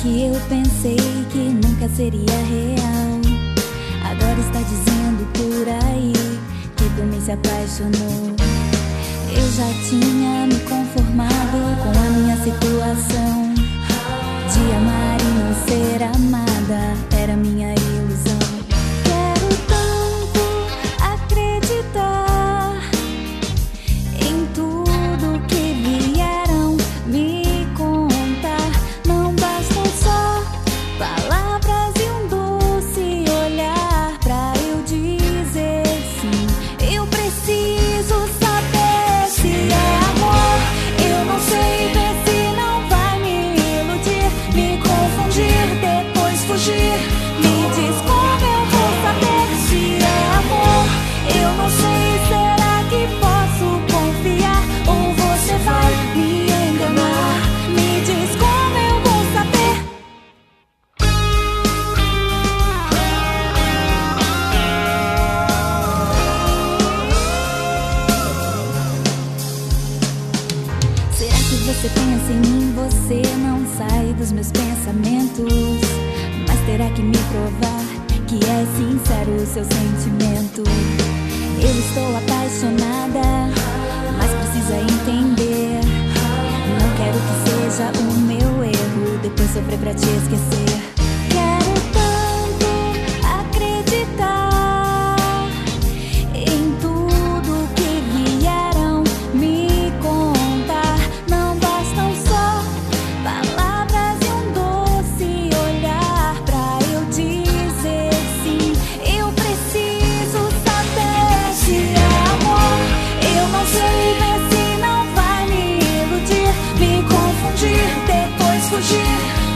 que eu pensei que nunca seria real. Agora está dizendo por aí que por mim se apaixonou. Eu já tinha me conformado com a minha situação de amar você pensa em mim? Você não sai dos meus pensamentos. Mas terá que me provar que é sincero o seu sentimento. Eu estou apaixonada, mas precisa entender. Não quero que seja o meu erro depois sofrer pra te esquecer.